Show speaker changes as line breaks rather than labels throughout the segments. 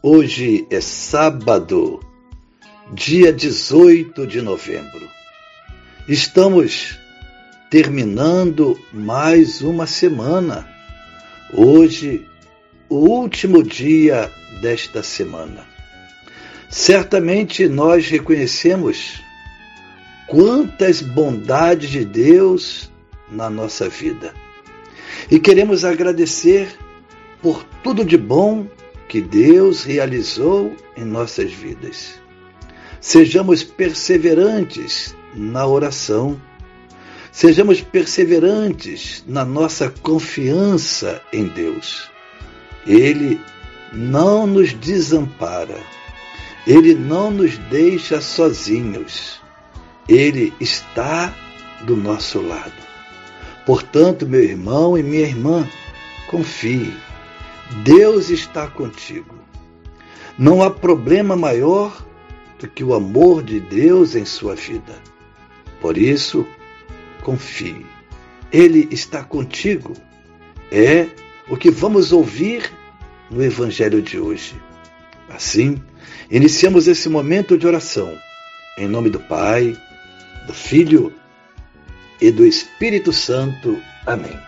Hoje é sábado, dia 18 de novembro. Estamos terminando mais uma semana. Hoje, o último dia desta semana. Certamente nós reconhecemos quantas bondades de Deus na nossa vida. E queremos agradecer por tudo de bom que Deus realizou em nossas vidas. Sejamos perseverantes na oração. Sejamos perseverantes na nossa confiança em Deus. Ele não nos desampara. Ele não nos deixa sozinhos. Ele está do nosso lado. Portanto, meu irmão e minha irmã, confie Deus está contigo. Não há problema maior do que o amor de Deus em sua vida. Por isso, confie. Ele está contigo. É o que vamos ouvir no Evangelho de hoje. Assim, iniciamos esse momento de oração. Em nome do Pai, do Filho e do Espírito Santo. Amém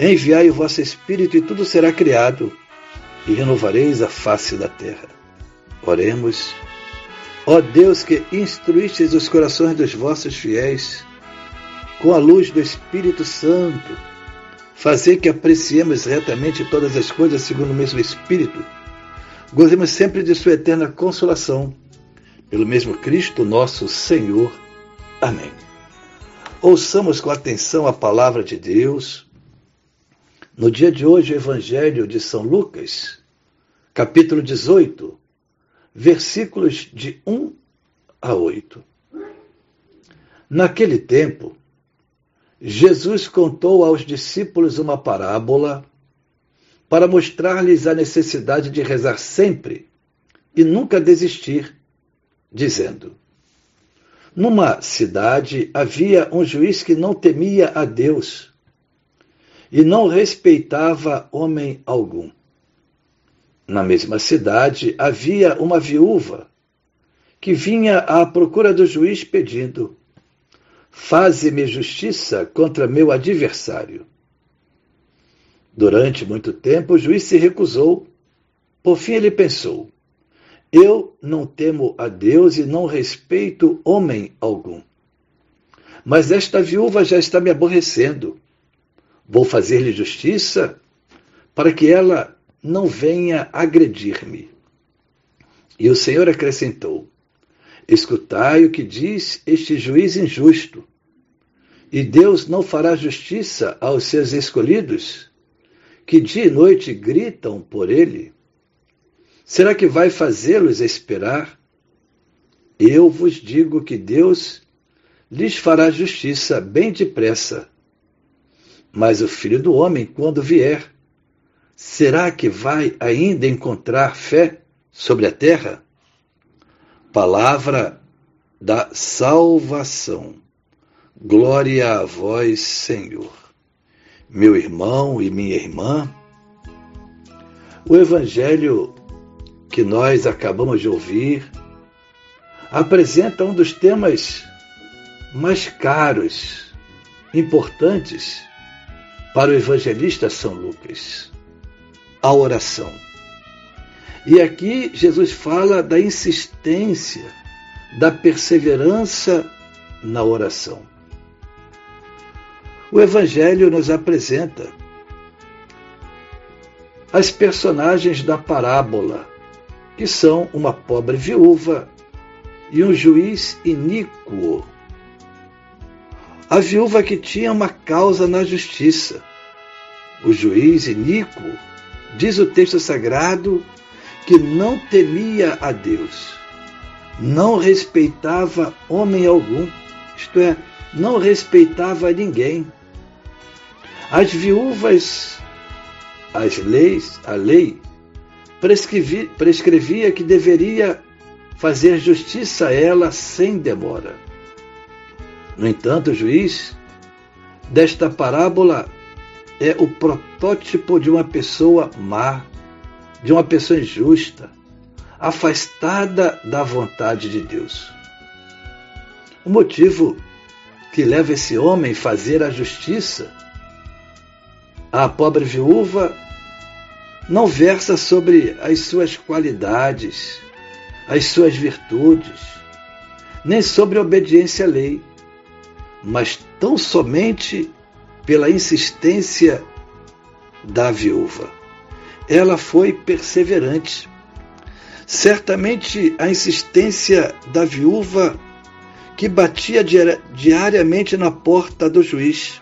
Enviai o vosso Espírito e tudo será criado, e renovareis a face da terra. Oremos. Ó Deus que instruístes os corações dos vossos fiéis, com a luz do Espírito Santo, fazer que apreciemos retamente todas as coisas segundo o mesmo Espírito, gozemos sempre de Sua eterna consolação, pelo mesmo Cristo nosso Senhor. Amém. Ouçamos com atenção a palavra de Deus no dia de hoje, o Evangelho de São Lucas, capítulo 18, versículos de 1 a 8. Naquele tempo, Jesus contou aos discípulos uma parábola para mostrar-lhes a necessidade de rezar sempre e nunca desistir, dizendo: Numa cidade havia um juiz que não temia a Deus e não respeitava homem algum. Na mesma cidade havia uma viúva que vinha à procura do juiz pedindo: Faze-me justiça contra meu adversário. Durante muito tempo o juiz se recusou. Por fim ele pensou: Eu não temo a Deus e não respeito homem algum. Mas esta viúva já está me aborrecendo. Vou fazer-lhe justiça para que ela não venha agredir-me. E o Senhor acrescentou: Escutai o que diz este juiz injusto. E Deus não fará justiça aos seus escolhidos, que dia e noite gritam por ele? Será que vai fazê-los esperar? Eu vos digo que Deus lhes fará justiça bem depressa. Mas o filho do homem, quando vier, será que vai ainda encontrar fé sobre a terra? Palavra da salvação. Glória a vós, Senhor. Meu irmão e minha irmã, o evangelho que nós acabamos de ouvir apresenta um dos temas mais caros, importantes para o evangelista São Lucas, a oração. E aqui Jesus fala da insistência da perseverança na oração. O Evangelho nos apresenta as personagens da parábola, que são uma pobre viúva e um juiz iníquo. A viúva que tinha uma causa na justiça. O juiz iníquo, diz o texto sagrado, que não temia a Deus, não respeitava homem algum, isto é, não respeitava ninguém. As viúvas, as leis, a lei prescrevia, prescrevia que deveria fazer justiça a ela sem demora. No entanto, o juiz desta parábola é o protótipo de uma pessoa má, de uma pessoa injusta, afastada da vontade de Deus. O motivo que leva esse homem a fazer a justiça à pobre viúva não versa sobre as suas qualidades, as suas virtudes, nem sobre a obediência à lei, mas tão somente pela insistência da viúva. Ela foi perseverante. Certamente a insistência da viúva que batia diariamente na porta do juiz.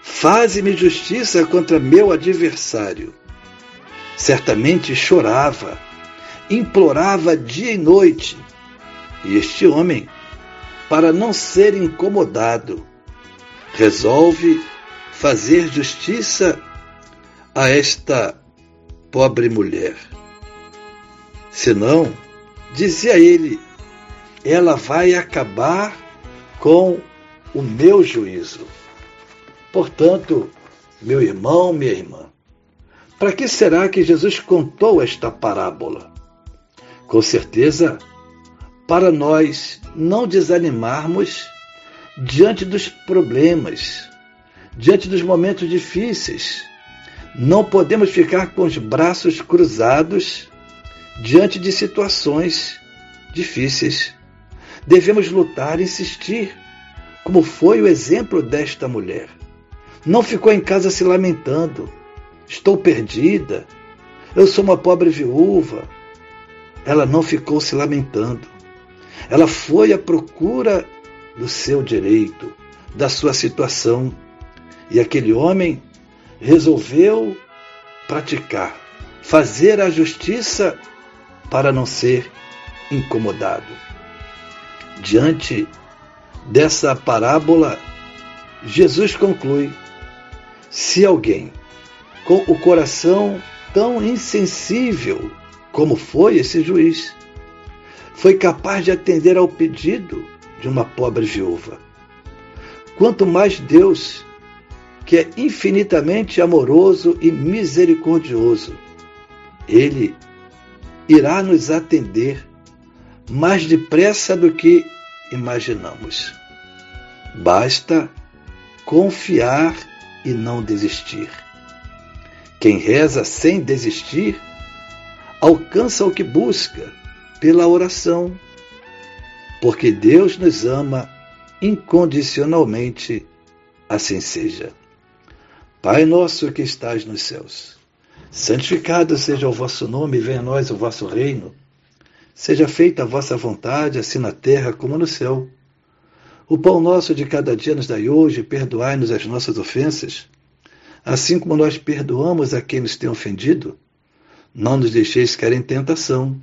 Faze-me justiça contra meu adversário. Certamente chorava, implorava dia e noite. E este homem, para não ser incomodado, resolve fazer justiça a esta pobre mulher. Senão, dizia ele, ela vai acabar com o meu juízo. Portanto, meu irmão, minha irmã, para que será que Jesus contou esta parábola? Com certeza, para nós não desanimarmos diante dos problemas, diante dos momentos difíceis. Não podemos ficar com os braços cruzados diante de situações difíceis. Devemos lutar, insistir, como foi o exemplo desta mulher. Não ficou em casa se lamentando. Estou perdida. Eu sou uma pobre viúva. Ela não ficou se lamentando. Ela foi à procura do seu direito, da sua situação. E aquele homem resolveu praticar, fazer a justiça para não ser incomodado. Diante dessa parábola, Jesus conclui: se alguém com o coração tão insensível como foi esse juiz, foi capaz de atender ao pedido de uma pobre viúva. Quanto mais Deus, que é infinitamente amoroso e misericordioso, Ele irá nos atender mais depressa do que imaginamos. Basta confiar e não desistir. Quem reza sem desistir alcança o que busca pela oração, porque Deus nos ama incondicionalmente, assim seja. Pai nosso que estais nos céus, santificado seja o vosso nome, venha a nós o vosso reino. Seja feita a vossa vontade, assim na terra como no céu. O pão nosso de cada dia nos dai hoje, perdoai-nos as nossas ofensas, assim como nós perdoamos a quem nos tem ofendido. Não nos deixeis cair em tentação,